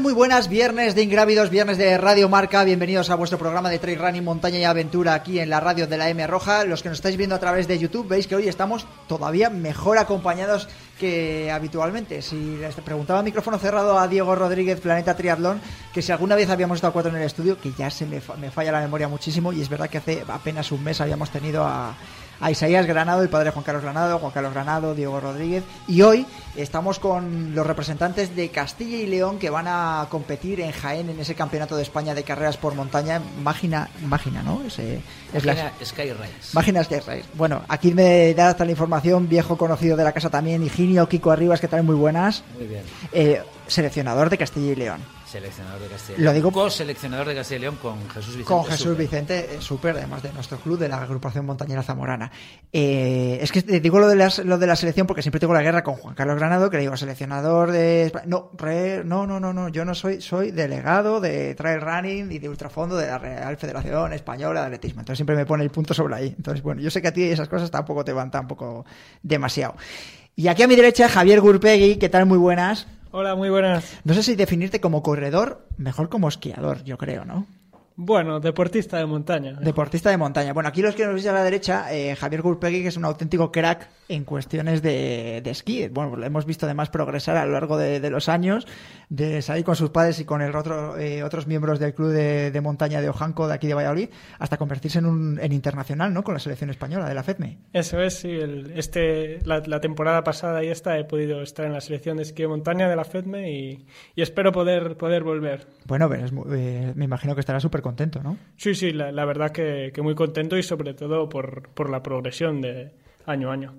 Muy buenas, viernes de Ingrávidos, viernes de Radio Marca. Bienvenidos a vuestro programa de trail running, montaña y aventura aquí en la radio de la M Roja. Los que nos estáis viendo a través de YouTube, veis que hoy estamos todavía mejor acompañados que habitualmente. Si les preguntaba micrófono cerrado a Diego Rodríguez, Planeta Triatlón, que si alguna vez habíamos estado cuatro en el estudio, que ya se me, me falla la memoria muchísimo, y es verdad que hace apenas un mes habíamos tenido a a Isaías Granado, el padre Juan Carlos Granado, Juan Carlos Granado, Diego Rodríguez. Y hoy estamos con los representantes de Castilla y León que van a competir en Jaén en ese campeonato de España de carreras por montaña. Mágina, Mágina ¿no? Ese, es la... Sky Race. Mágina Sky Race. Bueno, aquí me da hasta la información, viejo conocido de la casa también, Higinio, Kiko Arribas, que tal? Muy buenas. Muy bien. Eh, seleccionador de Castilla y León. Seleccionador de Castilla y León. Lo digo co-seleccionador de Castilla y León con Jesús Vicente. Con Jesús Vicente, eh, súper, además de nuestro club de la agrupación montañera zamorana. Eh, es que digo lo de, las, lo de la selección porque siempre tengo la guerra con Juan Carlos Granado, que le digo seleccionador de. No, no, no, no, no, yo no soy, soy delegado de trail running y de ultrafondo de la Real Federación Española de Atletismo. Entonces siempre me pone el punto sobre ahí. Entonces, bueno, yo sé que a ti esas cosas tampoco te van tampoco demasiado. Y aquí a mi derecha, Javier Gurpegui, ¿qué tal? Muy buenas. Hola, muy buenas. No sé si definirte como corredor, mejor como esquiador, yo creo, ¿no? Bueno, deportista de montaña. Deportista de montaña. Bueno, aquí los que nos veis a la derecha, eh, Javier Gurpegui, que es un auténtico crack en cuestiones de, esquí. Bueno, lo hemos visto además progresar a lo largo de, los años, de salir con sus padres y con el otro, eh, otros miembros del club de, montaña de Ojanco de aquí de Valladolid, hasta convertirse en un en internacional, ¿no? Con la selección española de la FEDME. Eso es, sí. este, la, temporada pasada y esta he podido estar en la selección de esquí de montaña de la FEDME y, espero poder, poder volver. Bueno, eh, me imagino que estará súper contento, ¿no? Sí, sí, la, verdad que, muy contento y sobre todo por, por la progresión de año a año.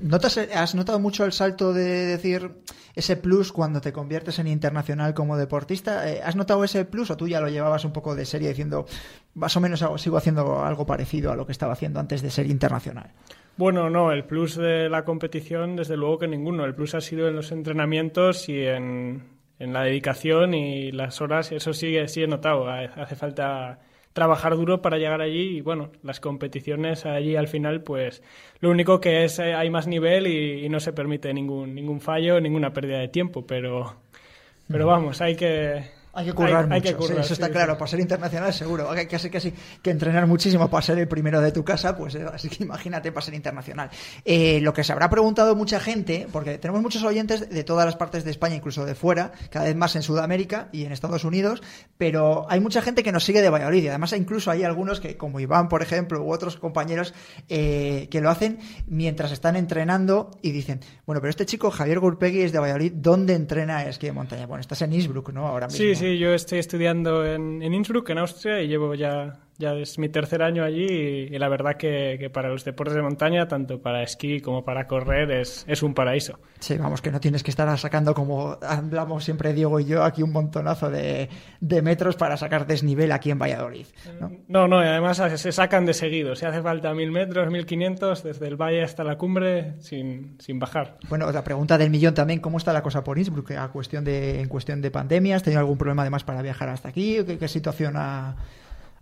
¿Notas, ¿Has notado mucho el salto de decir ese plus cuando te conviertes en internacional como deportista? Eh, ¿Has notado ese plus o tú ya lo llevabas un poco de serie diciendo más o menos sigo haciendo algo parecido a lo que estaba haciendo antes de ser internacional? Bueno, no, el plus de la competición desde luego que ninguno. El plus ha sido en los entrenamientos y en, en la dedicación y las horas, eso sí, sí he notado. Hace falta trabajar duro para llegar allí y bueno, las competiciones allí al final pues lo único que es eh, hay más nivel y, y, no se permite ningún ningún fallo, ninguna pérdida de tiempo, pero pero vamos, hay que hay que currar mucho, eso está claro. Para ser internacional, seguro. Hay que, que, que entrenar muchísimo para ser el primero de tu casa, pues eh, así que imagínate para ser internacional. Eh, lo que se habrá preguntado mucha gente, porque tenemos muchos oyentes de todas las partes de España, incluso de fuera, cada vez más en Sudamérica y en Estados Unidos, pero hay mucha gente que nos sigue de Valladolid. Y además, incluso hay algunos que, como Iván, por ejemplo, u otros compañeros, eh, que lo hacen mientras están entrenando y dicen, bueno, pero este chico, Javier Gurpegui, es de Valladolid, ¿dónde entrena esquí de montaña? Bueno, estás en Innsbruck, ¿no? Ahora mismo. Sí, yo estoy estudiando en, en Innsbruck, en Austria, y llevo ya ya es mi tercer año allí y, la verdad que, para los deportes de montaña, tanto para esquí como para correr, es, es, un paraíso. Sí, vamos, que no tienes que estar sacando, como hablamos siempre Diego y yo, aquí un montonazo de, de metros para sacar desnivel aquí en Valladolid. ¿no? no, no, y además se sacan de seguido. Si hace falta mil metros, mil quinientos, desde el valle hasta la cumbre, sin, sin bajar. Bueno, la pregunta del millón también, ¿cómo está la cosa por Innsbruck? A cuestión de, en cuestión de pandemia, ¿has tenido algún problema además para viajar hasta aquí? ¿Qué, qué situación ha...?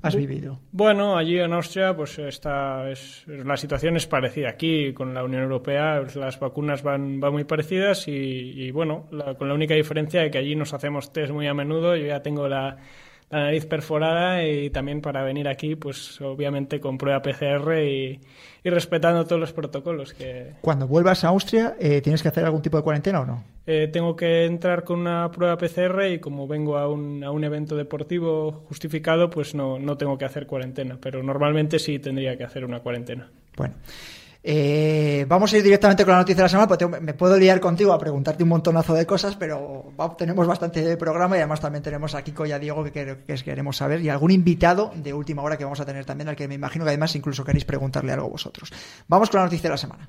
Has vivido? Bueno, allí en Austria, pues está, es, la situación es parecida. Aquí con la Unión Europea las vacunas van, van muy parecidas y, bueno, con la única diferencia de que allí nos hacemos test muy a menudo. Yo ya tengo la, la nariz perforada y también para venir aquí, pues obviamente con prueba PCR y, respetando todos los protocolos. que Cuando vuelvas a Austria, eh, ¿tienes que hacer algún tipo de cuarentena o no? Eh, tengo que entrar con una prueba PCR y como vengo a un, a un evento deportivo justificado, pues no, no tengo que hacer cuarentena, pero normalmente sí tendría que hacer una cuarentena. Bueno. Eh, vamos a ir directamente con la noticia de la semana, porque me puedo liar contigo a preguntarte un montonazo de cosas, pero tenemos bastante programa y además también tenemos a Kiko y a Diego que, que, queremos saber y algún invitado de última hora que vamos a tener también, al que me imagino que además incluso queréis preguntarle algo vosotros. Vamos con la noticia de la semana.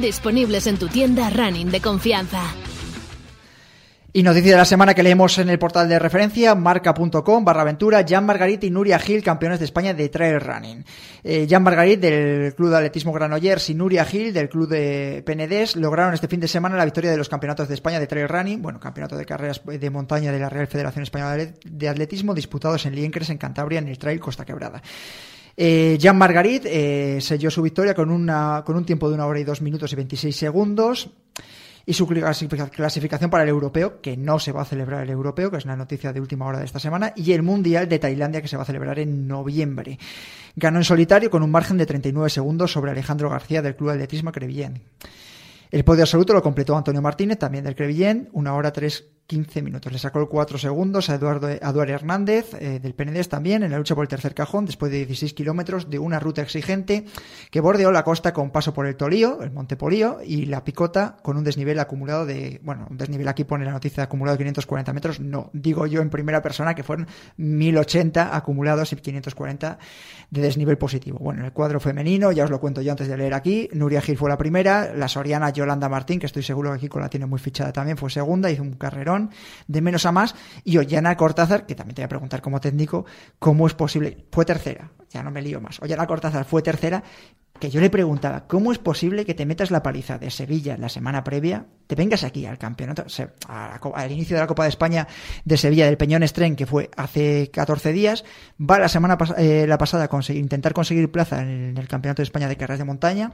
disponibles en tu tienda running de confianza. Y noticia de la semana que leemos en el portal de referencia, marca.com barra aventura, Jan Margarit y Nuria Gil, campeones de España de trail running. Eh, Jan Margarit del Club de Atletismo Granollers y Nuria Gil del Club de Penedés lograron este fin de semana la victoria de los campeonatos de España de trail running, bueno, campeonato de carreras de montaña de la Real Federación Española de Atletismo disputados en Liencres, en Cantabria, en el Trail Costa Quebrada. Eh, Jean Margarit eh, selló su victoria con, una, con un tiempo de una hora y dos minutos y 26 segundos y su clasificación para el europeo, que no se va a celebrar el europeo, que es una noticia de última hora de esta semana, y el mundial de Tailandia, que se va a celebrar en noviembre. Ganó en solitario con un margen de 39 segundos sobre Alejandro García del Club de Atletismo Crevillén. El podio absoluto lo completó Antonio Martínez, también del Crevillén, una hora tres 15 minutos. Le sacó 4 segundos a Eduardo, Eduardo Hernández eh, del Penedés también en la lucha por el tercer cajón después de 16 kilómetros de una ruta exigente que bordeó la costa con paso por el Tolío, el Monte Polío y la Picota con un desnivel acumulado de, bueno, un desnivel aquí pone la noticia acumulado de 540 metros, no, digo yo en primera persona que fueron 1080 acumulados y 540 de desnivel positivo. Bueno, en el cuadro femenino, ya os lo cuento yo antes de leer aquí, Nuria Gil fue la primera, la soriana Yolanda Martín, que estoy seguro que aquí con la tiene muy fichada también, fue segunda, hizo un carrerón de menos a más, y Ollana Cortázar, que también te voy a preguntar como técnico, ¿cómo es posible? Fue tercera, ya no me lío más. Ollana Cortázar fue tercera, que yo le preguntaba, ¿cómo es posible que te metas la paliza de Sevilla la semana previa, te vengas aquí al campeonato, al inicio de la Copa de España de Sevilla del Peñón Estren, que fue hace 14 días, va la semana eh, la pasada a intentar conseguir plaza en el Campeonato de España de Carreras de Montaña,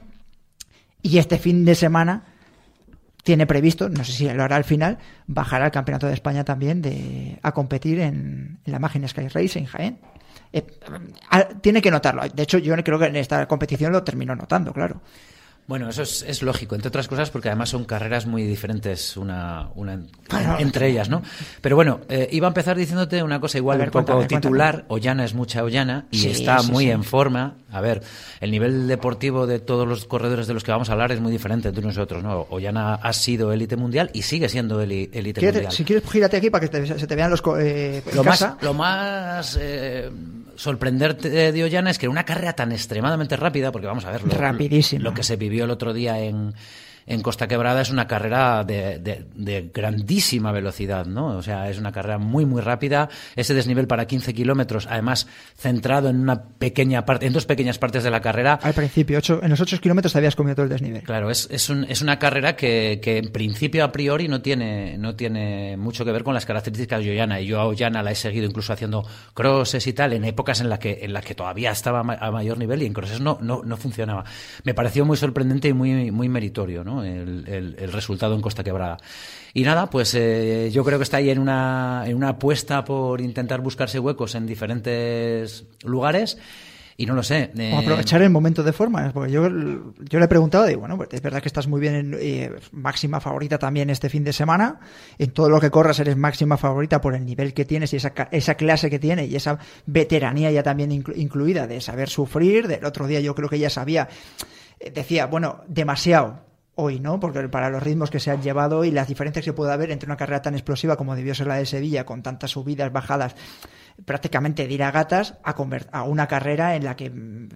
y este fin de semana tiene previsto, no sé si lo hará al final, bajar al Campeonato de España también de, a competir en, la máquina Sky Race en Jaén. Eh, tiene que notarlo. De hecho, yo creo que en esta competición lo terminó notando, claro. Bueno, eso es, lógico, entre otras cosas porque además son carreras muy diferentes una, una entre ellas, ¿no? Pero bueno, eh, iba a empezar diciéndote una cosa igual, un poco titular, Ollana es mucha Ollana y está muy en forma. A ver, el nivel deportivo de todos los corredores de los que vamos a hablar es muy diferente entre nosotros, ¿no? Ollana ha sido élite mundial y sigue siendo élite mundial. Si quieres, gírate aquí para que se te vean los... Eh, lo, más, lo más eh, sorprenderte de Ollana es que una carrera tan extremadamente rápida, porque vamos a ver, Rapidísimo. lo que se vivió el otro día en, en Costa Quebrada es una carrera de, de, grandísima velocidad, ¿no? O sea, es una carrera muy, muy rápida. Ese desnivel para 15 kilómetros, además centrado en una pequeña parte, en dos pequeñas partes de la carrera. Al principio, ocho, en los 8 kilómetros habías comido todo el desnivel. Claro, es, es, un, es una carrera que, que, en principio, a priori, no tiene, no tiene mucho que ver con las características de Ollana. Y yo a Ollana la he seguido incluso haciendo crosses y tal, en épocas en las que, en las que todavía estaba a mayor nivel y en crosses no, no, no funcionaba. Me pareció muy sorprendente y muy, muy meritorio, ¿no? El, resultado en Costa Quebrada. Y nada, pues eh, yo creo que está ahí en una, en una apuesta por intentar buscarse huecos en diferentes lugares. Y no lo sé. Eh... aprovechar el momento de forma. Porque yo, yo le he preguntado, digo, bueno, pues es verdad que estás muy bien en eh, máxima favorita también este fin de semana. En todo lo que corras eres máxima favorita por el nivel que tienes y esa, esa clase que tiene y esa veteranía ya también incluida de saber sufrir. Del otro día yo creo que ella sabía, eh, decía, bueno, demasiado hoy, ¿no? Porque para los ritmos que se han llevado y las diferencias que puede haber entre una carrera tan explosiva como debió ser la de Sevilla, con tantas subidas, bajadas, prácticamente de ir a gatas a, una carrera en la que mm,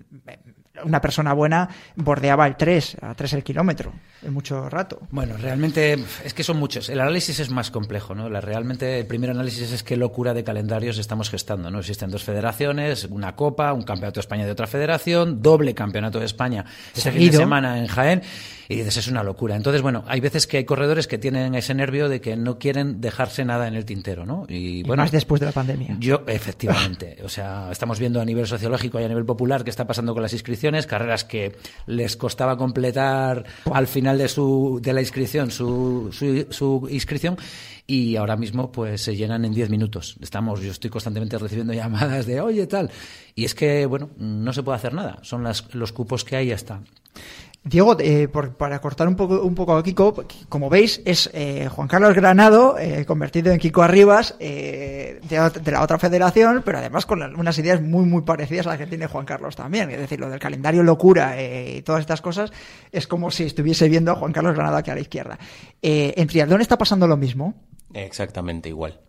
una persona buena bordeaba el 3, a 3 el kilómetro, en mucho rato. Bueno, realmente es que son muchos. El análisis es más complejo, ¿no? La, realmente el primer análisis es qué locura de calendarios estamos gestando, ¿no? Existen dos federaciones, una Copa, un Campeonato de España de otra federación, doble Campeonato de España esta fin de semana en Jaén y dices, es una locura. Entonces, bueno, hay veces que hay corredores que tienen ese nervio de que no quieren dejarse nada en el tintero, ¿no? Y, bueno, más después de la pandemia. Yo, efectivamente. o sea, estamos viendo a nivel sociológico y a nivel popular qué está pasando con las inscripciones, carreras que les costaba completar al final de, su, de la inscripción su, su, inscripción y ahora mismo pues se llenan en 10 minutos. Estamos, yo estoy constantemente recibiendo llamadas de, oye, tal. Y es que, bueno, no se puede hacer nada. Son las, los cupos que hay y ya está. Diego, eh, para cortar un poco, un poco a Kiko, como veis, es eh, Juan Carlos Granado, eh, convertido en Kiko Arribas, de, la otra federación, pero además con unas ideas muy, muy parecidas a las que tiene Juan Carlos también. Es decir, lo del calendario locura y todas estas cosas, es como si estuviese viendo a Juan Carlos Granado aquí a la izquierda. ¿En Triatlón está pasando lo mismo? Exactamente igual.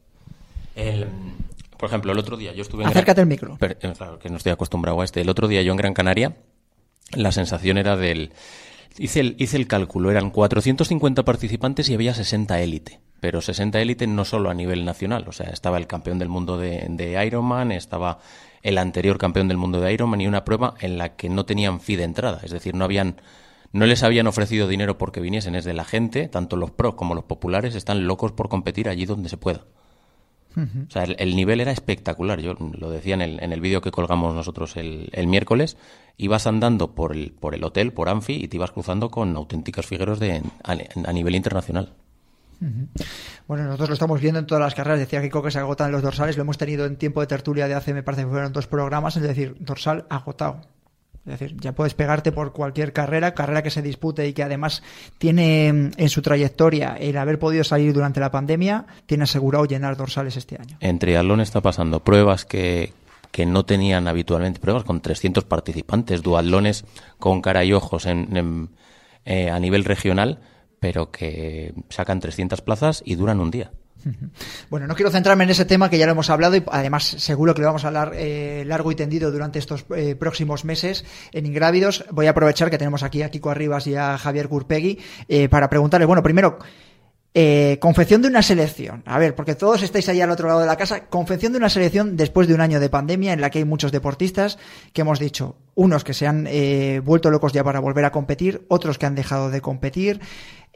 por ejemplo, el otro día yo estuve en Acércate el micro. claro, que no estoy acostumbrado a este. El otro día yo en Gran Canaria la sensación era del... Hice el, hice el cálculo, eran 450 participantes y había 60 élite. Pero 60 élite no solo a nivel nacional, o sea, estaba el campeón del mundo de, de Ironman, estaba el anterior campeón del mundo de Ironman y una prueba en la que no tenían fee de entrada, es decir, no habían no les habían ofrecido dinero porque viniesen, es de la gente, tanto los pros como los populares están locos por competir allí donde se pueda. O sea, el, nivel era espectacular. Yo lo decía en el, en el vídeo que colgamos nosotros el, el, miércoles. Ibas andando por el, por el hotel, por Anfi, y te ibas cruzando con auténticos figueros de, a, nivel internacional. Bueno, nosotros lo estamos viendo en todas las carreras. Decía Kiko que se agotan los dorsales. Lo hemos tenido en tiempo de tertulia de hace, me parece que fueron dos programas. Es decir, dorsal agotado. Es decir, ya puedes pegarte por cualquier carrera, carrera que se dispute y que además tiene mm, en su trayectoria el haber podido salir durante la pandemia, tiene asegurado llenar dorsales este año. En triatlón está pasando pruebas que, que no tenían habitualmente, pruebas con 300 participantes, duatlones con cara y ojos en, eh, a nivel regional, pero que sacan 300 plazas y duran un día. Bueno, no quiero centrarme en ese tema que ya lo hemos hablado y además seguro que lo vamos a hablar eh, largo y tendido durante estos eh, próximos meses en Ingrávidos. Voy a aprovechar que tenemos aquí a Kiko Arribas y a Javier Curpegui eh, para preguntarle, bueno, primero, confección de una selección. A ver, porque todos estáis ahí al otro lado de la casa. Confección de una selección después de un año de pandemia en la que hay muchos deportistas que hemos dicho, unos que se han vuelto locos ya para volver a competir, otros que han dejado de competir.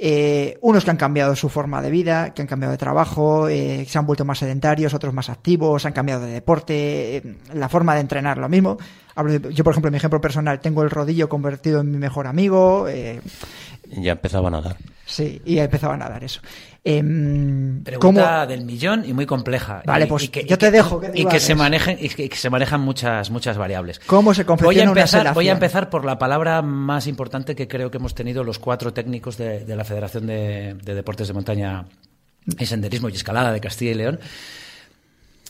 Eh, unos que han cambiado su forma de vida, que han cambiado de trabajo, eh, se han vuelto más sedentarios, otros más activos, han cambiado de deporte, eh, la forma de entrenar lo mismo. yo, por ejemplo, en mi ejemplo personal, tengo el rodillo convertido en mi mejor amigo. Ya empezaba a nadar. Sí, y ya empezaba a nadar eso. Em, Pregunta del millón y muy compleja. Vale, pues que, yo te dejo. y, que se manejen, y que, se manejan muchas, muchas variables. ¿Cómo se voy a empezar, Voy a empezar por la palabra más importante que creo que hemos tenido los cuatro técnicos de, la Federación de, Deportes de Montaña y Senderismo y Escalada de Castilla y León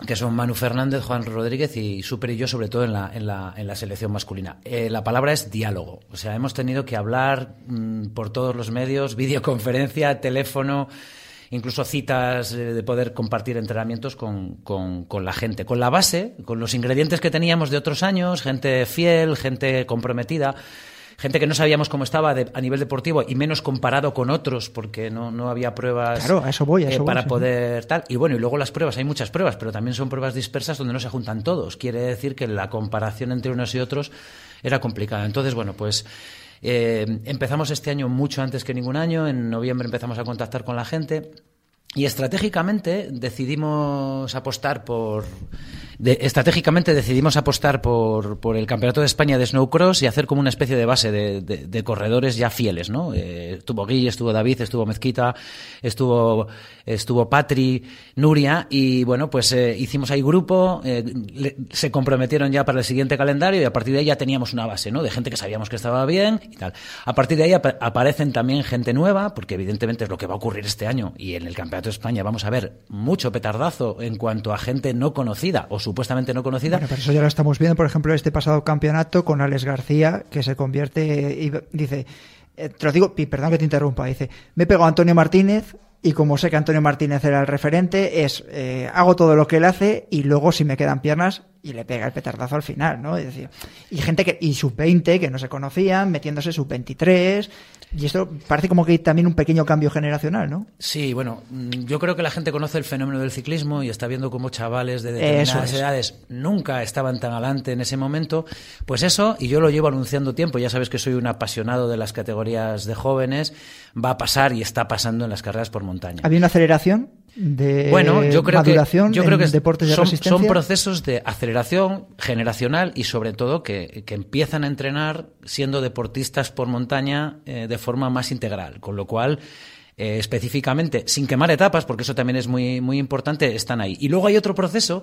que son Manu Fernández, Juan Rodríguez y Super y yo, sobre todo en la, en la, en la selección masculina. Eh, la palabra es diálogo. O sea, hemos tenido que hablar mm, por todos los medios, videoconferencia, teléfono, incluso citas eh, de poder compartir entrenamientos con, con, la gente, con la base, con los ingredientes que teníamos de otros años, gente fiel, gente comprometida gente que no sabíamos cómo estaba a nivel deportivo y menos comparado con otros porque no, no había pruebas claro, eso voy, eso eh, para poder tal. Y bueno, y luego las pruebas, hay muchas pruebas, pero también son pruebas dispersas donde no se juntan todos. Quiere decir que la comparación entre unos y otros era complicada. Entonces, bueno, pues eh, empezamos este año mucho antes que ningún año. En noviembre empezamos a contactar con la gente. Y estratégicamente decidimos apostar por estratégicamente decidimos apostar por, por, el Campeonato de España de Snowcross y hacer como una especie de base de, de, corredores ya fieles, ¿no? Eh, estuvo Guille, estuvo David, estuvo Mezquita, estuvo, estuvo Patri, Nuria y bueno, pues eh, hicimos ahí grupo, eh, se comprometieron ya para el siguiente calendario y a partir de ahí ya teníamos una base, ¿no? De gente que sabíamos que estaba bien y tal. A partir de ahí aparecen también gente nueva, porque evidentemente es lo que va a ocurrir este año y en el Campeonato de España vamos a ver mucho petardazo en cuanto a gente no conocida o supuestamente no conocida. Bueno, pero eso ya lo estamos viendo, por ejemplo, este pasado campeonato con Alex García, que se convierte y dice, eh, te lo digo, perdón que te interrumpa, dice, me pegó Antonio Martínez, y como sé que Antonio Martínez era el referente, es eh, hago todo lo que él hace y luego si me quedan piernas y le pega el petardazo al final, ¿no? Es decir, y gente que, y sub-20 que no se conocían, metiéndose sub-23, y esto parece como que hay también un pequeño cambio generacional, ¿no? Sí, bueno, mm, yo creo que la gente conoce el fenómeno del ciclismo y está viendo cómo chavales de determinadas edades nunca estaban tan adelante en ese momento. Pues eso, y yo lo llevo anunciando tiempo, ya sabes que soy un apasionado de las categorías de jóvenes, va a pasar y está pasando en las carreras por montaña. ¿Había una aceleración? De bueno, yo creo que, yo creo que deportes de son, resistencia? son procesos de aceleración generacional y sobre todo que, que empiezan a entrenar siendo deportistas por montaña eh, de forma más integral, con lo cual eh, específicamente, sin quemar etapas, porque eso también es muy, muy importante, están ahí. Y luego hay otro proceso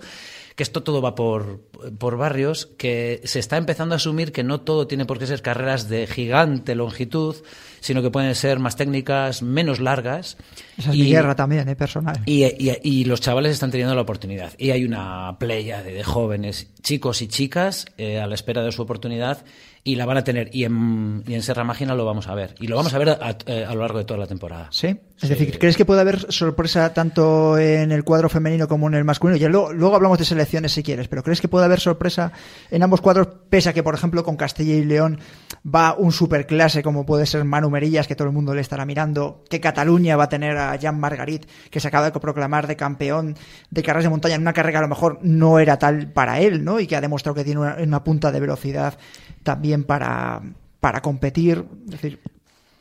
que esto todo va por, por barrios, que se está empezando a asumir que no todo tiene por qué ser carreras de gigante longitud, sino que pueden ser más técnicas, menos largas. Esa es y, mi guerra también, ¿eh? personal. Y, y, y, los chavales están teniendo la oportunidad. Y hay una playa de, de jóvenes, chicos y chicas, eh, a la espera de su oportunidad y la van a tener. Y en, y en Serra Mágina lo vamos a ver. Y lo vamos a ver a, eh, a lo largo de toda la temporada. Sí. Es sí. decir, ¿crees que puede haber sorpresa tanto en el cuadro femenino como en el masculino? Ya luego, luego hablamos de selecciones si quieres, pero ¿crees que puede haber sorpresa en ambos cuadros? Pese a que, por ejemplo, con Castilla y León va un superclase como puede ser Manu Merillas, que todo el mundo le estará mirando, que Cataluña va a tener a Jean Margarit, que se acaba de proclamar de campeón de carreras de montaña en una carrera que a lo mejor no era tal para él, ¿no? Y que ha demostrado que tiene una, una punta de velocidad también para, para competir. Es decir,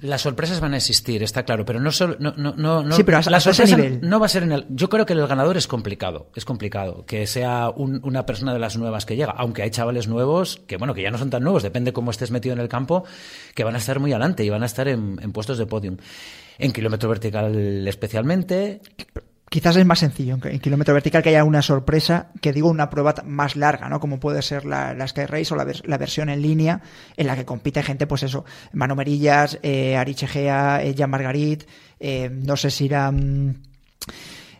las sorpresas van a existir, está claro, pero no solo, no, no, no, sí, pero hasta, la hasta sorpresa nivel. no va a ser en el. Yo creo que el ganador es complicado, es complicado que sea un, una persona de las nuevas que llega, aunque hay chavales nuevos que bueno que ya no son tan nuevos, depende cómo estés metido en el campo, que van a estar muy adelante y van a estar en, en puestos de podium, en kilómetro vertical especialmente quizás es más sencillo en kilómetro vertical que haya una sorpresa, que digo una prueba más larga, ¿no? Como puede ser la, la Sky Race o la, la, versión en línea, en la que compite gente, pues eso, Mano Merillas, eh, Ariche Gea, eh, Jean Margarit, eh, no sé si irá.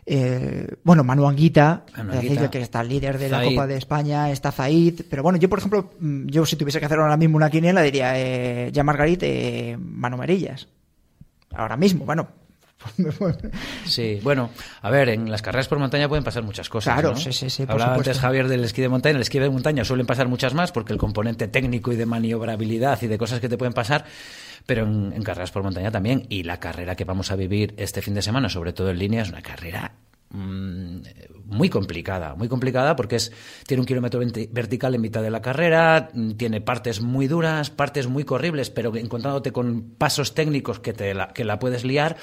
Eh, bueno, Manu Anguita, Manu que está el líder de Zaid. la Copa de España, está Zaid, pero bueno, yo por ejemplo, mm, yo si tuviese que hacer ahora mismo una quiniela diría eh, Jean Margarit, eh, Manu Merillas. Ahora mismo, bueno, Sí, bueno, a ver, en las carreras por montaña pueden pasar muchas cosas. Claro, ¿no? sí, sí, sí. por Hablaba supuesto. antes Javier del esquí de montaña. En el esquí de montaña suelen pasar muchas más porque el componente técnico y de maniobrabilidad y de cosas que te pueden pasar, pero en, en carreras por montaña también. Y la carrera que vamos a vivir este fin de semana, sobre todo en línea, es una carrera mm, muy complicada, muy complicada porque es tiene un kilómetro vertical en mitad de la carrera, mm, tiene partes muy duras, partes muy corribles, pero encontrándote con pasos técnicos que te la, que la puedes liar.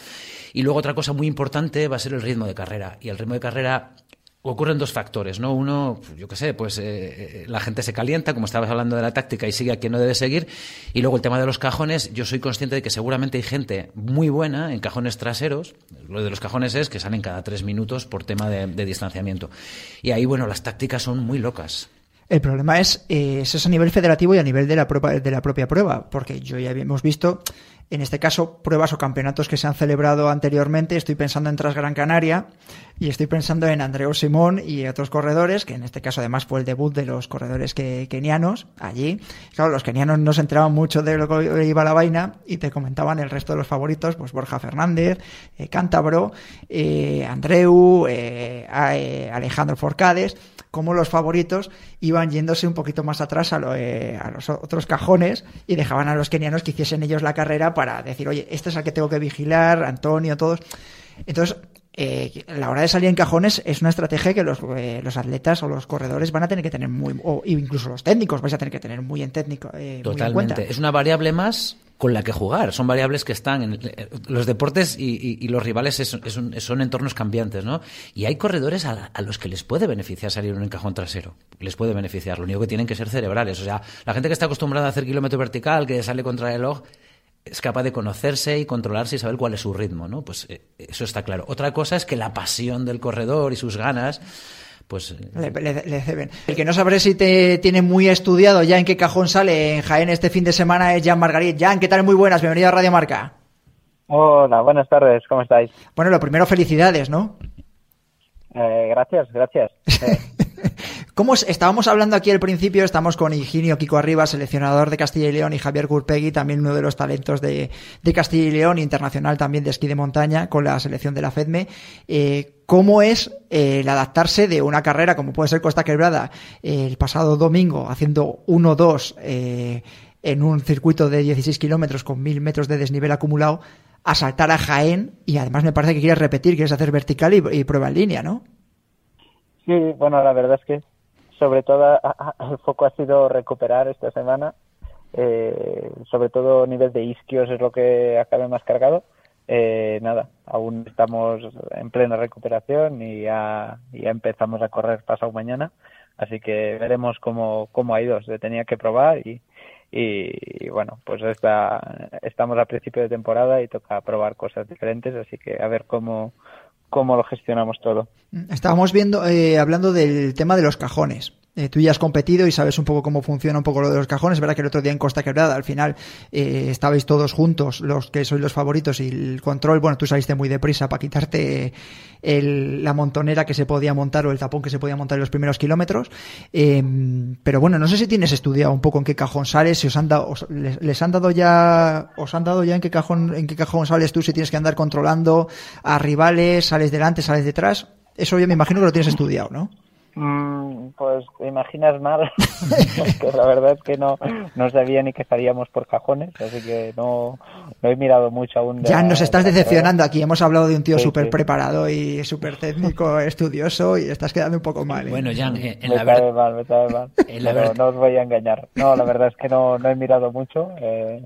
Y luego otra cosa muy importante va a ser el ritmo de carrera. Y el ritmo de carrera ocurren dos factores, ¿no? Uno, yo qué sé, pues eh, la gente se calienta, como estabas hablando de la táctica, y sigue a quien no debe seguir. Y luego el tema de los cajones, yo soy consciente de que seguramente hay gente muy buena en cajones traseros. Lo de los cajones es que salen cada tres minutos por tema de, distanciamiento. Y ahí, bueno, las tácticas son muy locas. El problema es, eh, es a nivel federativo y a nivel de la, de la propia prueba, porque yo ya hemos visto, en este caso, pruebas o campeonatos que se han celebrado anteriormente. Estoy pensando en Transgran Canaria y estoy pensando en Andreu Simón y otros corredores, que en este caso además fue el debut de los corredores que, kenianos allí. Claro, los kenianos no se enteraban mucho de lo que iba la vaina y te comentaban el resto de los favoritos, pues Borja Fernández, eh, Cántabro, eh, Andreu, eh, Alejandro Forcades, como los favoritos iban yéndose un poquito más atrás a, lo, eh, a, los otros cajones y dejaban a los kenianos que hiciesen ellos la carrera para decir, oye, este es el que tengo que vigilar, Antonio, todos. Entonces, eh, la hora de salir en cajones es una estrategia que los, eh, los, atletas o los corredores van a tener que tener muy, o incluso los técnicos vais a tener que tener muy en técnico. Eh, Totalmente. En. Es una variable más con la que jugar. Son variables que están en los deportes y, los rivales son entornos cambiantes, ¿no? Y hay corredores a, a, los que les puede beneficiar salir un encajón trasero. Les puede beneficiar. Lo único que tienen que ser cerebrales. O sea, la gente que está acostumbrada a hacer kilómetro vertical, que sale contra el reloj, es capaz de conocerse y controlarse y saber cuál es su ritmo, ¿no? Pues eh, eso está claro. Otra cosa es que la pasión del corredor y sus ganas pues le, le, le, ceben. El que no sabré si te tiene muy estudiado ya en qué cajón sale en Jaén este fin de semana es Jan Margarit. Jan, ¿qué tal? Muy buenas, bienvenido a Radio Marca. Hola, buenas tardes, ¿cómo estáis? Bueno, lo primero, felicidades, ¿no? Eh, gracias, gracias. Eh. ¿Cómo estábamos hablando aquí al principio? Estamos con Higinio Kiko Arriba, seleccionador de Castilla y León, y Javier Curpegui, también uno de los talentos de, Castilla y León, internacional también de esquí de montaña, con la selección de la FEDME. Eh, ¿Cómo es eh, el adaptarse de una carrera como puede ser Costa Quebrada el pasado domingo, haciendo 1-2 en un circuito de 16 kilómetros con 1000 metros de desnivel acumulado, a saltar a Jaén y además me parece que quieres repetir, quieres hacer vertical y, prueba en línea, ¿no? Sí, bueno, la verdad es que sobre todo el foco ha sido recuperar esta semana, eh, sobre todo nivel de isquios es lo que acabe más cargado. Eh, nada, aún estamos en plena recuperación y ya, empezamos a correr pasado mañana, así que veremos cómo, cómo ha ido. Tenía que probar y, y, bueno, pues está, estamos a principio de temporada y toca probar cosas diferentes, así que a ver cómo, cómo lo gestionamos todo. Estábamos viendo, eh, hablando del tema de los cajones. Eh, tú ya has competido y sabes un poco cómo funciona un poco lo de los cajones. Es verdad que el otro día en Costa Quebrada, al final, eh, estabais todos juntos, los que sois los favoritos, y el control, bueno, tú saliste muy deprisa para quitarte la montonera que se podía montar o el tapón que se podía montar en los primeros kilómetros. Em, pero bueno, no sé si tienes estudiado un poco en qué cajón sales, si os han dado, les, han dado ya, os han dado ya en qué cajón, en qué cajón sales tú, si tienes que andar controlando a rivales, sales delante, sales detrás. Eso yo me imagino que lo tienes estudiado, ¿no? Mm, pues te imaginas mal, porque la verdad es que no, no sabía ni que estaríamos por cajones, así que no, no he mirado mucho aún. ya nos estás decepcionando aquí, hemos hablado de un tío súper preparado y súper técnico, estudioso, y estás quedando un poco mal. ¿eh? Bueno, Jan, eh, en me la verdad... mal, me mal. no os voy a engañar. No, la verdad es que no, no he mirado mucho. Eh,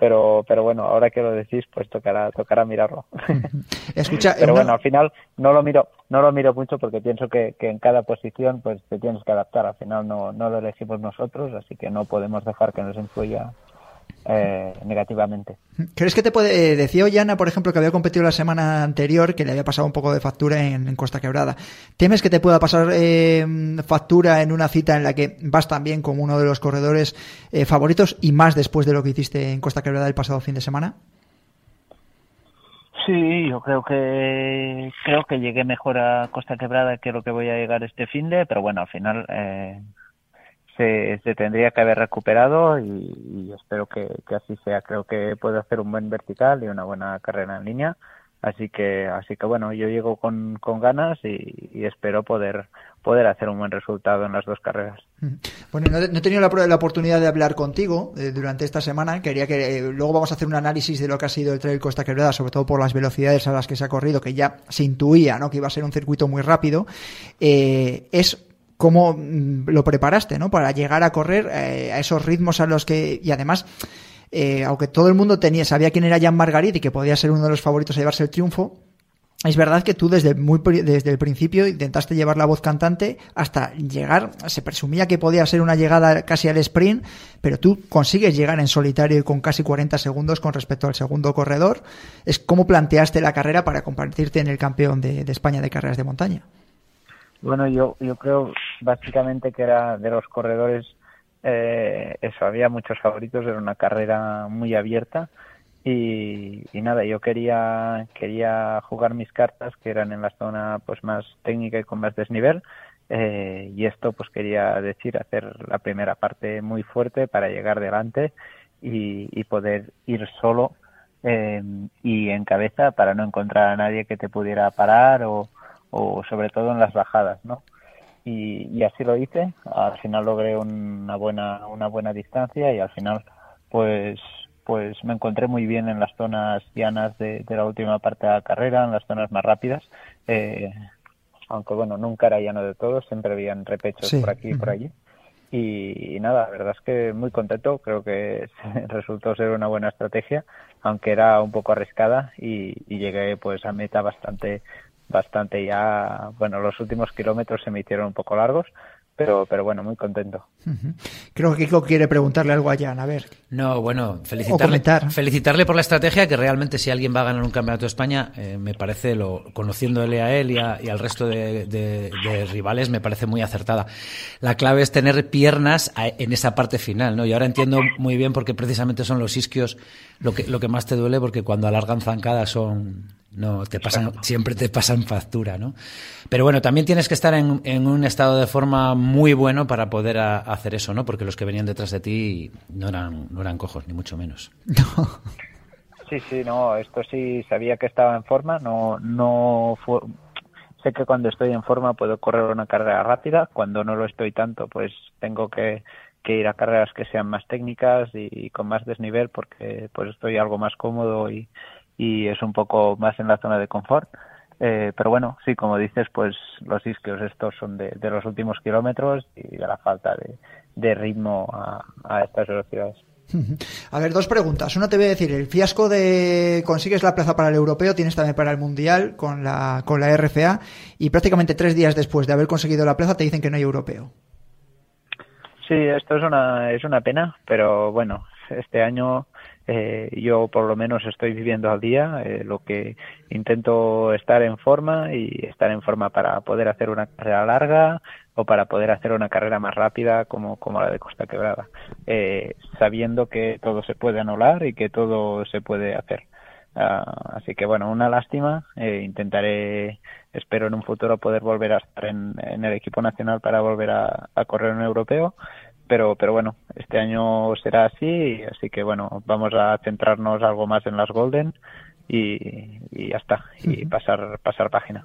pero pero bueno ahora que lo decís pues tocará tocará mirarlo. Escucha pero bueno al final no lo miro no lo miro mucho porque pienso que, que en cada posición pues te tienes que adaptar. Al final no no lo elegimos nosotros así que no podemos dejar que nos influya eh, negativamente. ¿Crees que te puede.? Eh, decía Ollana, por ejemplo, que había competido la semana anterior, que le había pasado un poco de factura en, Costa Quebrada. ¿Temes que te pueda pasar eh, factura en una cita en la que vas también como uno de los corredores favoritos y más después de lo que hiciste en Costa Quebrada el pasado fin de semana? Sí, yo creo que creo que llegué mejor a Costa Quebrada que lo que voy a llegar este fin de, pero bueno, al final se, tendría que haber recuperado y, espero que, así sea. Creo que puede hacer un buen vertical y una buena carrera en línea. Así que, así que bueno, yo llego con, con ganas y, espero poder, poder hacer un buen resultado en las dos carreras. Bueno, no, he tenido la, la, oportunidad de hablar contigo eh, durante esta semana. Quería que eh, luego vamos a hacer un análisis de lo que ha sido el Trail Costa Quebrada, sobre todo por las velocidades a las que se ha corrido, que ya se intuía, ¿no? Que iba a ser un circuito muy rápido. Eh, es cómo mm, lo preparaste, ¿no? Para llegar a correr eh, a esos ritmos a los que, y además, eh, aunque todo el mundo tenía, sabía quién era Jan Margarit y que podía ser uno de los favoritos a llevarse el triunfo, es verdad que tú desde, muy, desde el principio intentaste llevar la voz cantante hasta llegar, se presumía que podía ser una llegada casi al sprint, pero tú consigues llegar en solitario y con casi 40 segundos con respecto al segundo corredor. Es cómo planteaste la carrera para convertirte en el campeón de España de carreras de montaña. Bueno, yo, yo creo básicamente que era de los corredores, eh, eso, había muchos favoritos, era una carrera muy abierta y, nada, yo quería, quería jugar mis cartas que eran en la zona pues más técnica y con más desnivel eh, y esto pues quería decir hacer la primera parte muy fuerte para llegar delante y, y poder ir solo eh, y en cabeza para no encontrar a nadie que te pudiera parar o o sobre todo en las bajadas, ¿no? Y, así lo hice. Al final logré una buena una buena distancia y al final pues pues me encontré muy bien en las zonas llanas de, la última parte de la carrera, en las zonas más rápidas. Eh, aunque bueno, nunca era llano de todo, siempre habían repechos por aquí y por allí. Y, nada, la verdad es que muy contento, creo que resultó ser una buena estrategia, aunque era un poco arriesgada y, y llegué pues a meta bastante bastante ya, bueno, los últimos kilómetros se me hicieron un poco largos, pero, pero bueno, muy contento. Creo que Kiko quiere preguntarle algo a Jan, a ver. No, bueno, felicitarle, felicitarle por la estrategia, que realmente si alguien va a ganar un campeonato de España, eh, me parece, lo, conociéndole a él y, al resto de, rivales, me parece muy acertada. La clave es tener piernas en esa parte final, ¿no? Y ahora entiendo muy bien porque precisamente son los isquios lo que, lo que más te duele, porque cuando alargan zancadas son no te pasan, siempre te pasan factura, ¿no? Pero bueno, también tienes que estar en, en un estado de forma muy bueno para poder hacer eso, ¿no? Porque los que venían detrás de ti no eran, no eran cojos, ni mucho menos. Sí, sí, no, esto sí sabía que estaba en forma, no, no fue, sé que cuando estoy en forma puedo correr una carrera rápida, cuando no lo estoy tanto, pues tengo que, que ir a carreras que sean más técnicas y, con más desnivel porque pues estoy algo más cómodo y, y es un poco más en la zona de confort. Eh, pero bueno, sí, como dices, pues los isquios estos son de, de los últimos kilómetros y de la falta de, de ritmo a, a estas velocidades. A ver, dos preguntas. Una te voy a decir, el fiasco de consigues la plaza para el europeo, tienes también para el mundial con la, con la RFA y prácticamente tres días después de haber conseguido la plaza te dicen que no hay europeo. Sí, esto es una, es una pena, pero bueno, este año eh, yo por lo menos estoy viviendo al día, eh, lo que intento estar en forma y estar en forma para poder hacer una carrera larga o para poder hacer una carrera más rápida como, como la de Costa Quebrada, eh, sabiendo que todo se puede anular y que todo se puede hacer. Uh, así que bueno, una lástima. Eh, intentaré, espero en un futuro poder volver a estar en, en el equipo nacional para volver a, a correr un europeo pero, pero bueno, este año será así, así que bueno, vamos a centrarnos algo más en las Golden y, y ya está, y pasar, pasar página.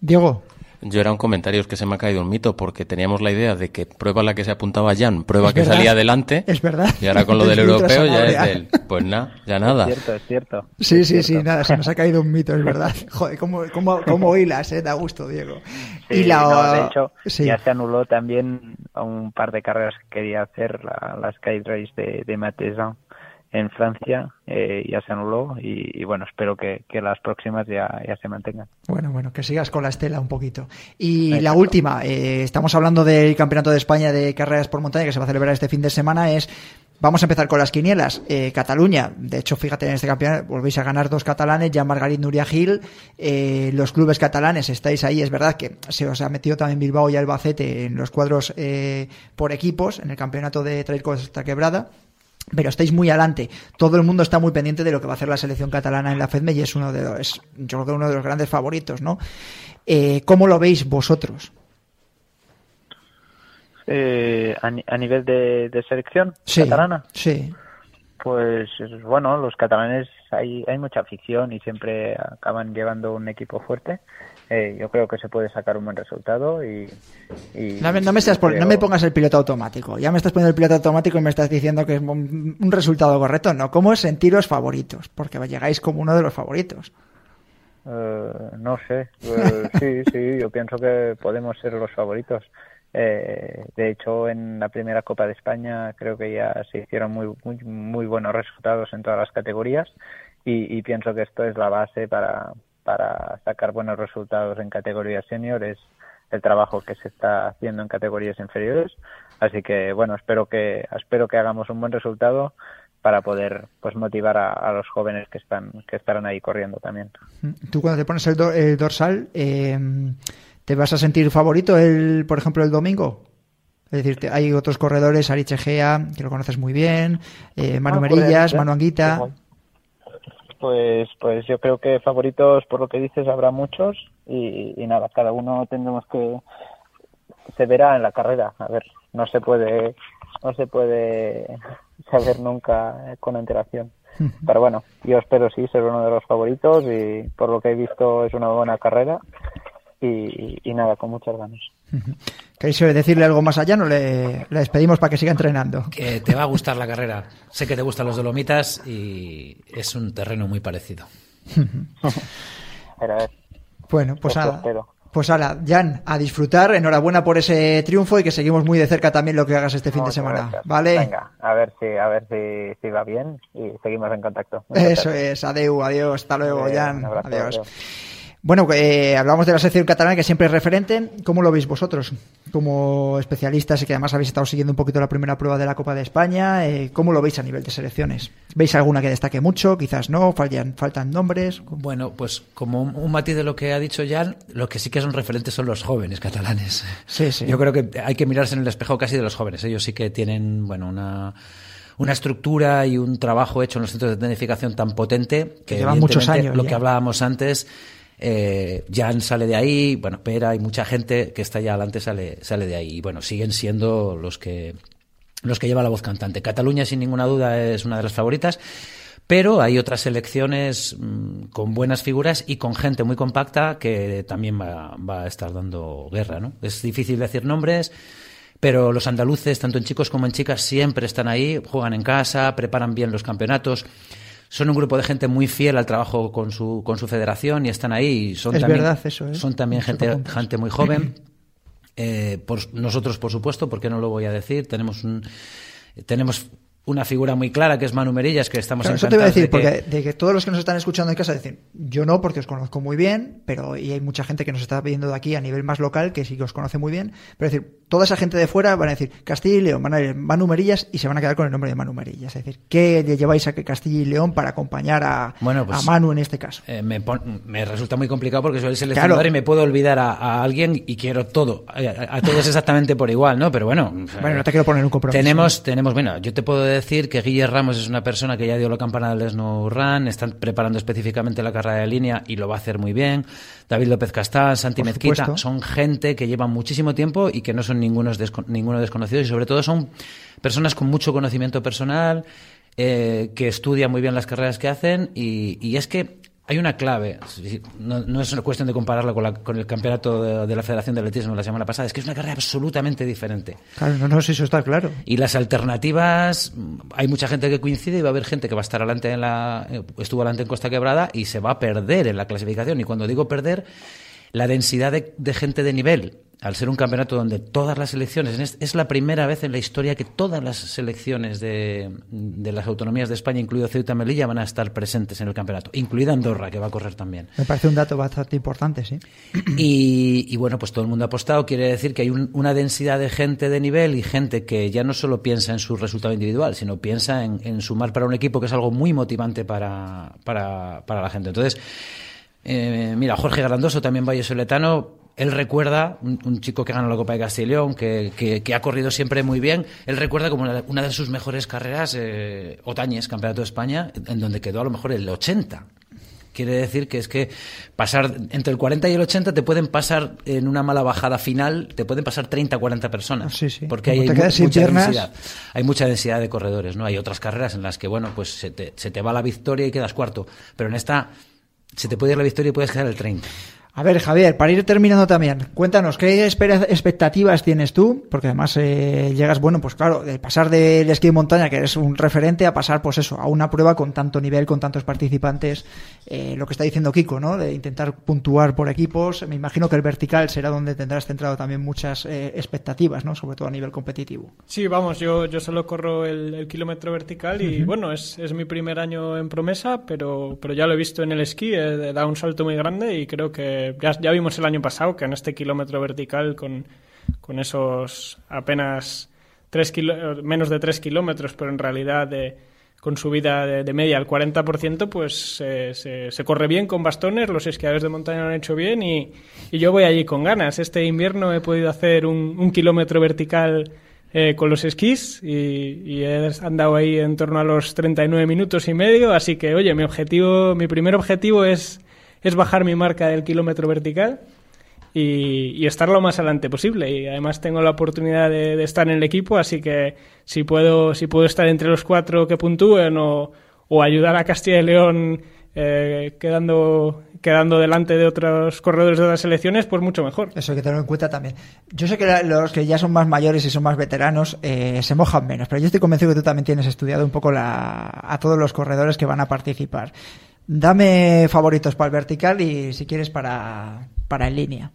Diego. Yo era un comentario, es que se me ha caído un mito, porque teníamos la idea de que prueba la que se apuntaba Jan, prueba que salía adelante. Es verdad. Y ahora con lo del europeo ya es del. Pues nada, ya nada. Es cierto, es cierto. Sí, es sí, cierto. sí, nada, se nos ha caído un mito, es verdad. Joder, cómo, cómo, cómo hilas, eh, da gusto, Diego. Sí, y la. No, de hecho, sí. ya se anuló también un par de carreras que quería hacer, la, la Sky Race de, de en Francia eh, ya se anuló y, y bueno espero que, que, las próximas ya, ya se mantengan bueno bueno que sigas con la estela un poquito y Exacto. la última eh, estamos hablando del campeonato de España de carreras por montaña que se va a celebrar este fin de semana es Vamos a empezar con las quinielas. Eh, Cataluña, de hecho, fíjate, en este campeonato volvéis a ganar dos catalanes, ya Margarit Nuria Gil. Eh, los clubes catalanes estáis ahí. Es verdad que se os ha metido también Bilbao y Albacete en los cuadros eh, por equipos en el campeonato de Trail Costa Quebrada pero estáis muy adelante. Todo el mundo está muy pendiente de lo que va a hacer la selección catalana en la FEDME y es uno de los, yo creo que uno de los grandes favoritos, ¿no? Eh, ¿Cómo lo veis vosotros? Eh, a, a, nivel de, de selección sí, catalana. Sí. Pues bueno, los catalanes hay, hay mucha afición y siempre acaban llevando un equipo fuerte. Eh, yo creo que se puede sacar un buen resultado y, y no, me, no, me estás creo... no, me, pongas el piloto automático. Ya me estás poniendo el piloto automático y me estás diciendo que es un, un resultado correcto no cómo es sentiros favoritos porque llegáis como uno de los favoritos. Uh, no sé. Uh, sí sí yo pienso que podemos ser los favoritos. Eh, de hecho en la primera Copa de España creo que ya se hicieron muy muy, muy buenos resultados en todas las categorías y, y pienso que esto es la base para para sacar buenos resultados en categorías seniores el trabajo que se está haciendo en categorías inferiores. Así que bueno espero que espero que hagamos un buen resultado para poder pues motivar a, a los jóvenes que están que estarán ahí corriendo también. Tú cuando te pones el, do, el dorsal eh, te vas a sentir favorito el por ejemplo el domingo es decir, hay otros corredores, Ari Chegea, que lo conoces muy bien, eh, Manu ah, Merillas, Manu Anguita. Pues, pues yo creo que favoritos, por lo que dices, habrá muchos y, y nada, cada uno tendremos que se verá en la carrera. A ver, no se puede, no se puede saber nunca con antelación. Pero bueno, yo espero sí ser uno de los favoritos y por lo que he visto es una buena carrera y, y nada, con muchas ganas. ¿Queréis decirle algo más allá? No le, le, despedimos para que siga entrenando. Que te va a gustar la carrera. Sé que te gustan los Dolomitas y es un terreno muy parecido. Pero a ver. Bueno, pues nada. Pues ahora, Jan, a disfrutar. Enhorabuena por ese triunfo y que seguimos muy de cerca también lo que hagas este fin de semana. Gracias. ¿Vale? Venga, a ver si, a ver si, si va bien y seguimos en contacto. Eso es. Adeu, adiós. Hasta luego, Jan. un abrazo, adiós. adiós. Bueno, eh, hablamos de la sección catalana que siempre es referente. ¿Cómo lo veis vosotros? Como especialistas y que además habéis estado siguiendo un poquito la primera prueba de la Copa de España, eh, ¿cómo lo veis a nivel de selecciones? ¿Veis alguna que destaque mucho? Quizás no, faltan, faltan nombres. Bueno, pues como un, matiz de lo que ha dicho Jan, lo que sí que son referentes son los jóvenes catalanes. Sí, sí. Yo creo que hay que mirarse en el espejo casi de los jóvenes. Ellos sí que tienen, bueno, una una estructura y un trabajo hecho en los centros de tecnificación tan potente que, lleva muchos años. Lo que hablábamos antes, eh, Jan sale de ahí, bueno, Pera y mucha gente que está allá adelante sale, sale de ahí. Y bueno, siguen siendo los que, los que lleva la voz cantante. Cataluña, sin ninguna duda, es una de las favoritas. Pero hay otras selecciones mm, con buenas figuras y con gente muy compacta que también va, va a estar dando guerra, ¿no? Es difícil decir nombres, pero los andaluces, tanto en chicos como en chicas, siempre están ahí, juegan en casa, preparan bien los campeonatos. Son un grupo de gente muy fiel al trabajo con su, con su federación y están ahí. Son es también, verdad eso, ¿eh? Son también gente, gente muy joven. Eh, por, nosotros, por supuesto, porque no lo voy a decir, tenemos un, tenemos una figura muy clara que es Manu Merillas, que estamos claro, Eso te voy a decir, de que... porque de que todos los que nos están escuchando en casa dicen, yo no, porque os conozco muy bien, pero y hay mucha gente que nos está viendo de aquí a nivel más local que sí que os conoce muy bien, pero es decir, toda esa gente de fuera van a decir Castilla y León, van a decir Manu Merillas y se van a quedar con el nombre de Manu Merillas. Es decir, ¿qué le lleváis a Castilla y León para acompañar a, bueno, pues, a Manu en este caso? Eh, me, pon, me, resulta muy complicado porque soy el seleccionador claro. y me puedo olvidar a, a alguien y quiero todo, a, a, todos exactamente por igual, ¿no? Pero bueno. Bueno, no te quiero poner un compromiso. Tenemos, ¿no? tenemos, bueno, yo te puedo decir que Guillermo Ramos es una persona que ya dio la campana del Snow Run, están preparando específicamente la carrera de línea y lo va a hacer muy bien. David López Castán, Santi Por Mezquita, supuesto. son gente que llevan muchísimo tiempo y que no son ningunos desco ninguno desconocidos y sobre todo son personas con mucho conocimiento personal, eh, que estudian muy bien las carreras que hacen y, y es que hay una clave, no, no, es una cuestión de compararla con, la, con el campeonato de, de, la Federación de Atletismo la semana pasada, es que es una carrera absolutamente diferente. Claro, no, no, si eso está claro. Y las alternativas, hay mucha gente que coincide y va a haber gente que va a estar adelante en la, estuvo adelante en Costa Quebrada y se va a perder en la clasificación. Y cuando digo perder, la densidad de, de gente de nivel al ser un campeonato donde todas las selecciones, es la primera vez en la historia que todas las selecciones de, de, las autonomías de España, incluido Ceuta y Melilla, van a estar presentes en el campeonato, incluida Andorra, que va a correr también. Me parece un dato bastante importante, sí. Y, y bueno, pues todo el mundo ha apostado, quiere decir que hay un, una densidad de gente de nivel y gente que ya no solo piensa en su resultado individual, sino piensa en, en sumar para un equipo, que es algo muy motivante para, para, para la gente. Entonces, eh, mira, Jorge Grandoso, también vallesoletano, él recuerda, un, un, chico que ganó la Copa de Castellón, que, que, que, ha corrido siempre muy bien, él recuerda como una, una de sus mejores carreras, eh, Otañez, Campeonato de España, en donde quedó a lo mejor el 80. Quiere decir que es que pasar entre el 40 y el 80 te pueden pasar en una mala bajada final, te pueden pasar 30, 40 personas. Sí, sí. Porque hay, mucha piernas... densidad. Hay mucha densidad de corredores, ¿no? Hay otras carreras en las que, bueno, pues se te, se te va la victoria y quedas cuarto. Pero en esta se te puede ir la victoria y puedes quedar el 30. A ver, Javier, para ir terminando también, cuéntanos, ¿qué expectativas tienes tú? Porque además eh, llegas, bueno, pues claro, de pasar del esquí de montaña, que eres un referente, a pasar, pues eso, a una prueba con tanto nivel, con tantos participantes, eh, lo que está diciendo Kiko, ¿no? De intentar puntuar por equipos. Me imagino que el vertical será donde tendrás centrado también muchas eh, expectativas, ¿no? Sobre todo a nivel competitivo. Sí, vamos, yo, yo solo corro el, el kilómetro vertical y, uh -huh. bueno, es, es, mi primer año en promesa, pero, pero ya lo he visto en el esquí, dado un salto muy grande y creo que ya, vimos el año pasado que en este kilómetro vertical con, con esos apenas tres kilo, menos de 3 kilómetros, pero en realidad de, con subida de, media al 40%, pues se, se, corre bien con bastones, los esquiadores de montaña lo han hecho bien y, y yo voy allí con ganas. Este invierno he podido hacer un, un kilómetro vertical eh, con los esquís y, y, he andado ahí en torno a los 39 minutos y medio, así que oye, mi objetivo, mi primer objetivo es es bajar mi marca del kilómetro vertical y, estar lo más adelante posible. Y además tengo la oportunidad de, estar en el equipo, así que si puedo, si puedo estar entre los cuatro que puntúen o, o ayudar a Castilla y León eh, quedando, quedando delante de otros corredores de otras selecciones, pues mucho mejor. Eso hay que tenerlo en cuenta también. Yo sé que los que ya son más mayores y son más veteranos eh, se mojan menos, pero yo estoy convencido que tú también tienes estudiado un poco la, a todos los corredores que van a participar. Dame favoritos para el vertical y si quieres para, para en línea.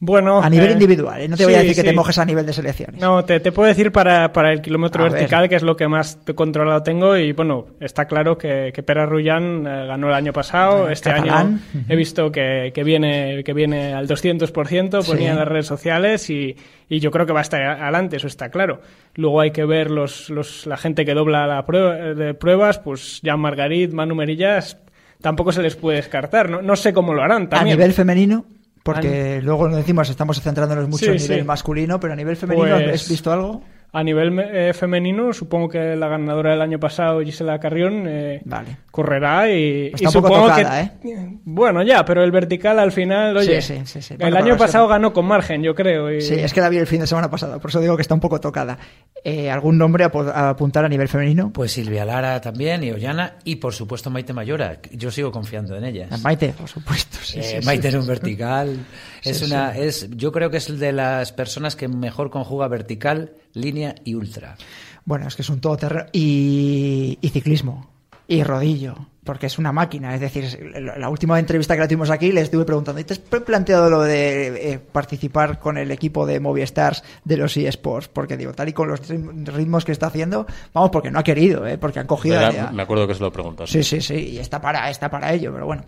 Bueno, a nivel eh, individual, ¿eh? no te voy a decir que sí. te mojes a nivel de selecciones. No, te, te puedo decir para, para el kilómetro a vertical, ver. que es lo que más controlado tengo. Y bueno, está claro que, que Pera Rullán eh, ganó el año pasado. este catalán. año he visto que, que, viene, que viene al 200%, ponía sí. en las redes sociales y, y yo creo que va a estar adelante, eso está claro. Luego hay que ver los, los, la gente que dobla la prueba, de pruebas, pues Jan Margarit, Manu Merillas, tampoco se les puede descartar. No, no sé cómo lo harán también. A nivel femenino, porque An... luego lo decimos, estamos centrándonos mucho sí, en nivel sí. masculino, pero a nivel femenino, pues, ¿has visto algo? A nivel eh, femenino, supongo que la ganadora del año pasado, Gisela Carrión, eh, correrá y, Está un poco supongo tocada, que... ¿eh? Bueno, ya, pero el vertical al final, oye, Sí, sí, sí, sí. el año pasado es que- ganó con margen, yo creo. y- Sí, es que la vi el fin de semana pasado, por eso digo que está un poco tocada. Eh, ¿Algún nombre a, apuntar a nivel femenino? Pues Silvia Lara también, y Ollana, y por supuesto Maite Mayora. Yo sigo confiando en ellas. Maite, por supuesto. sí, Eh, sí, sí. Maite en un vertical. Es Sí, una, sí. es, yo creo que es de las personas que mejor conjuga vertical, línea y ultra. Bueno, es que es un todoterreno. Y, y ciclismo. Y rodillo. Porque es una máquina. Es decir, la última entrevista que la tuvimos aquí le estuve preguntando, ¿y te has planteado lo de eh, participar con el equipo de Movistar de los eSports? Porque digo, tal y con los ritm- ritmos que está haciendo, vamos, porque no ha querido, ¿eh? porque han cogido... Me acuerdo que se lo preguntas. Sí, sí, sí, y está para, está para ello, pero bueno.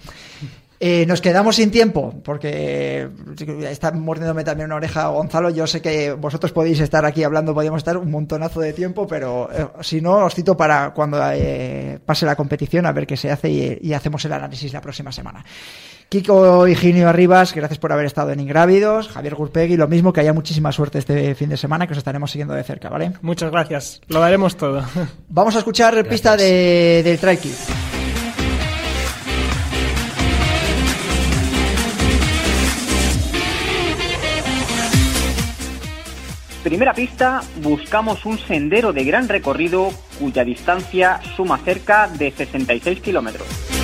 Eh, nos quedamos sin tiempo, porque está mordiéndome también una oreja Gonzalo. Yo sé que vosotros podéis estar aquí hablando, podríamos estar un montonazo de tiempo, pero eh, si no, os cito para cuando eh, pase la competición a ver qué se hace y, y hacemos el análisis la próxima semana. Kiko Higinio Arribas, gracias por haber estado en Ingrávidos. Javier Gurpegui, lo mismo, que haya muchísima suerte este fin de semana, que os estaremos siguiendo de cerca, ¿vale? Muchas gracias, lo daremos todo. Vamos a escuchar pista de, del Trail Primera pista, buscamos un sendero de gran recorrido cuya distancia suma cerca de 66 kilómetros.